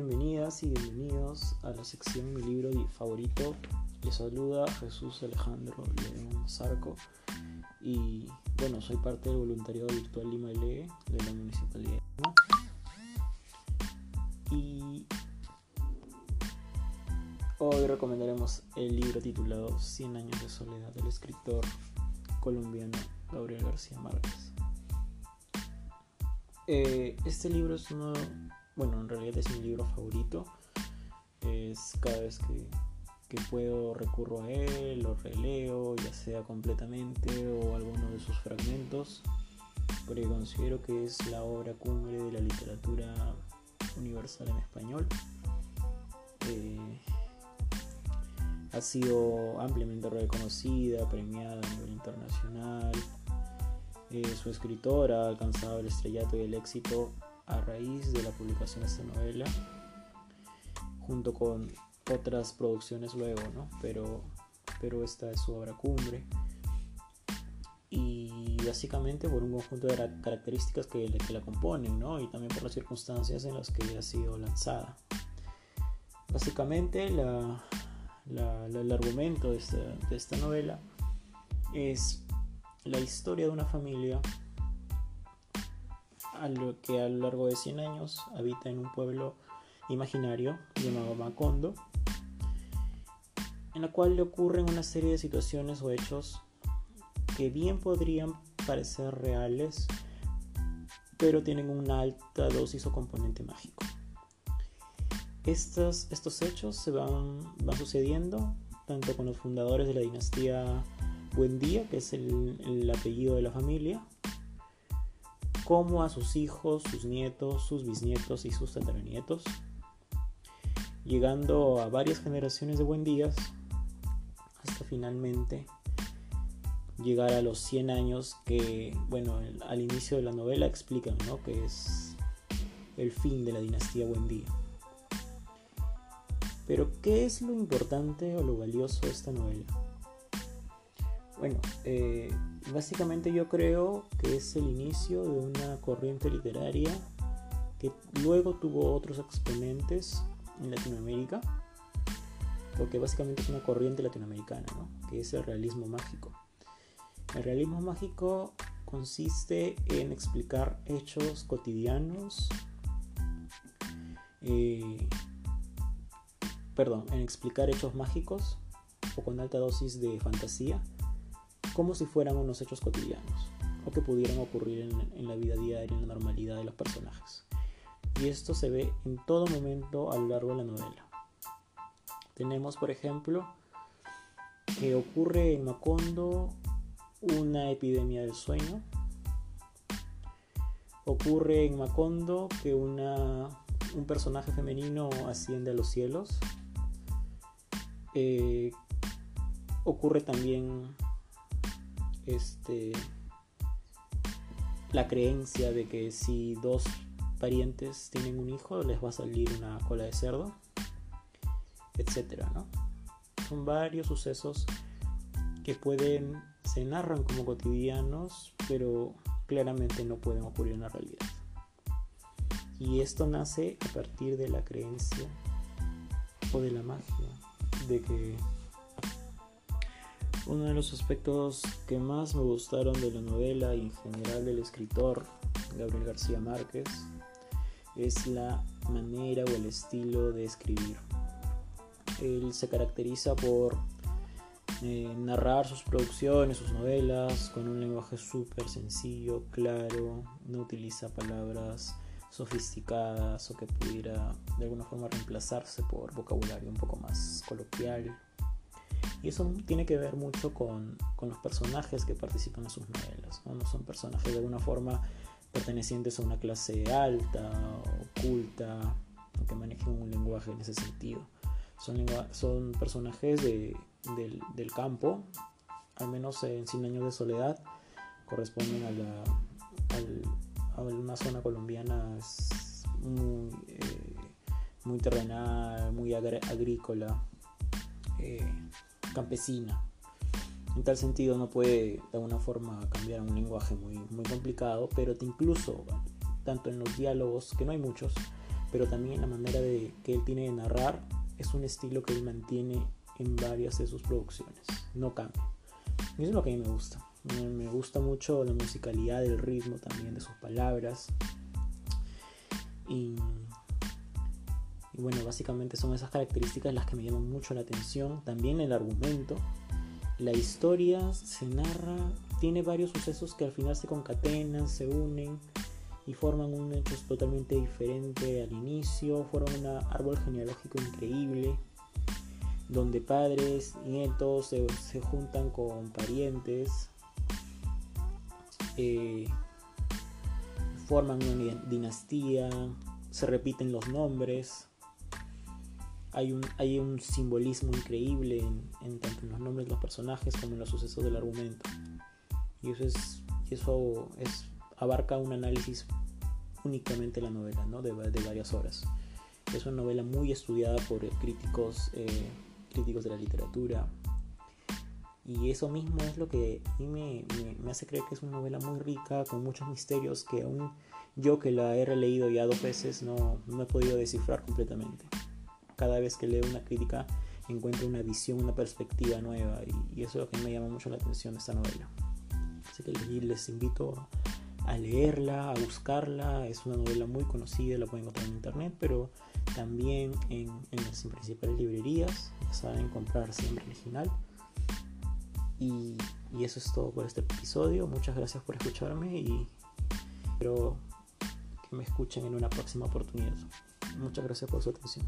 Bienvenidas y bienvenidos a la sección Mi libro favorito. Les saluda Jesús Alejandro León Zarco y bueno, soy parte del voluntariado virtual Lima Lee de la Municipalidad de Lima. Y hoy recomendaremos el libro titulado 100 años de soledad del escritor colombiano Gabriel García Márquez. Eh, este libro es uno bueno, en realidad es mi libro favorito. Es cada vez que, puedo recurro a él, lo releo, ya sea completamente o alguno de sus fragmentos, porque considero que es la obra cumbre de la literatura universal en español. Eh, ha sido ampliamente reconocida, premiada a nivel internacional. Eh, su escritora ha alcanzado el estrellato y el éxito a raíz de la publicación de esta novela, junto con otras producciones luego, ¿no? Pero, pero esta es su obra cumbre. Y básicamente por un conjunto de características que, la componen, ¿no? Y también por las circunstancias en las que ha sido lanzada. Básicamente la, el argumento de esta, de esta novela es la historia de una familia que a lo largo de 100 años habita en un pueblo imaginario llamado Macondo, en la cual le ocurren una serie de situaciones o hechos que bien podrían parecer reales, pero tienen una alta dosis o componente mágico. Estos, estos hechos se van, van sucediendo tanto con los fundadores de la dinastía Buendía, que es el, el apellido de la familia, como a sus hijos, sus nietos, sus bisnietos y sus tataranietos, llegando a varias generaciones de buen días hasta finalmente llegar a los 100 años que, bueno, al inicio de la novela explican, ¿no? Que es el fin de la dinastía Buendía. Pero, ¿qué es lo importante o lo valioso de esta novela? Bueno, eh, básicamente yo creo que es el inicio de una corriente literaria que luego tuvo otros exponentes en Latinoamérica, porque básicamente es una corriente latinoamericana, ¿no? que es el realismo mágico. El realismo mágico consiste en explicar hechos cotidianos, eh, perdón, en explicar hechos mágicos o con alta dosis de fantasía como si fueran unos hechos cotidianos o que pudieran ocurrir en, la vida diaria, en la normalidad de los personajes. Y esto se ve en todo momento a lo largo de la novela. Tenemos, por ejemplo, que ocurre en Macondo una epidemia del sueño. Ocurre en Macondo que una, un personaje femenino asciende a los cielos. Eh, ocurre también este, la creencia de que si dos parientes tienen un hijo les va a salir una cola de cerdo, etcétera, Son varios sucesos que pueden se narran como cotidianos, pero claramente no pueden ocurrir en la realidad. Y esto nace a partir de la creencia o de la magia de que uno de los aspectos que más me gustaron de la novela y en general del escritor Gabriel García Márquez es la manera o el estilo de escribir. Él se caracteriza por eh, narrar sus producciones, sus novelas con un lenguaje súper sencillo, claro, no utiliza palabras sofisticadas o que pudiera de alguna forma reemplazarse por vocabulario un poco más coloquial y eso tiene que ver mucho con, con los personajes que participan en sus novelas. ¿no? son personajes de alguna forma pertenecientes a una clase alta, oculta, o que manejen un lenguaje en ese sentido. Son, son personajes de, del, del, campo, al menos en Cien años de soledad, corresponden a, la, una zona colombiana muy, eh, muy terrenal, muy agrícola. Eh, campesina. En tal sentido no puede de alguna forma cambiar un lenguaje muy, muy complicado, pero incluso, tanto en los diálogos, que no hay muchos, pero también en la manera de, que él tiene de narrar es un estilo que él mantiene en varias de sus producciones, no cambia. Y eso es lo que a mí me gusta. Me gusta mucho la musicalidad, el ritmo también de sus palabras. Y, bueno, básicamente son esas características las que me llaman mucho la atención. También el argumento. La historia se narra, tiene varios sucesos que al final se concatenan, se unen y forman un hecho totalmente diferente al inicio, forman un árbol genealógico increíble, donde padres, nietos se, se juntan con parientes, eh, forman una dinastía, se repiten los nombres, hay un, hay un simbolismo increíble en, tanto en los nombres de los personajes como en los sucesos del argumento. Y eso es, eso es abarca un análisis únicamente la novela, ¿no? de, varias horas. Es una novela muy estudiada por críticos, eh, críticos de la literatura. Y eso mismo es lo que a mí me, me, hace creer que es una novela muy rica, con muchos misterios que aún yo que la he releído ya dos veces no, no he podido descifrar completamente. Cada vez que leo una crítica encuentro una visión, una perspectiva nueva y, eso es lo que me llama mucho la atención de esta novela. Así que les invito a leerla, a buscarla. Es una novela muy conocida, la pueden encontrar en internet, pero también en, las principales librerías. Ya saben comprar siempre original. Y, y eso es todo por este episodio. Muchas gracias por escucharme y espero que me escuchen en una próxima oportunidad. Muchas gracias por su atención.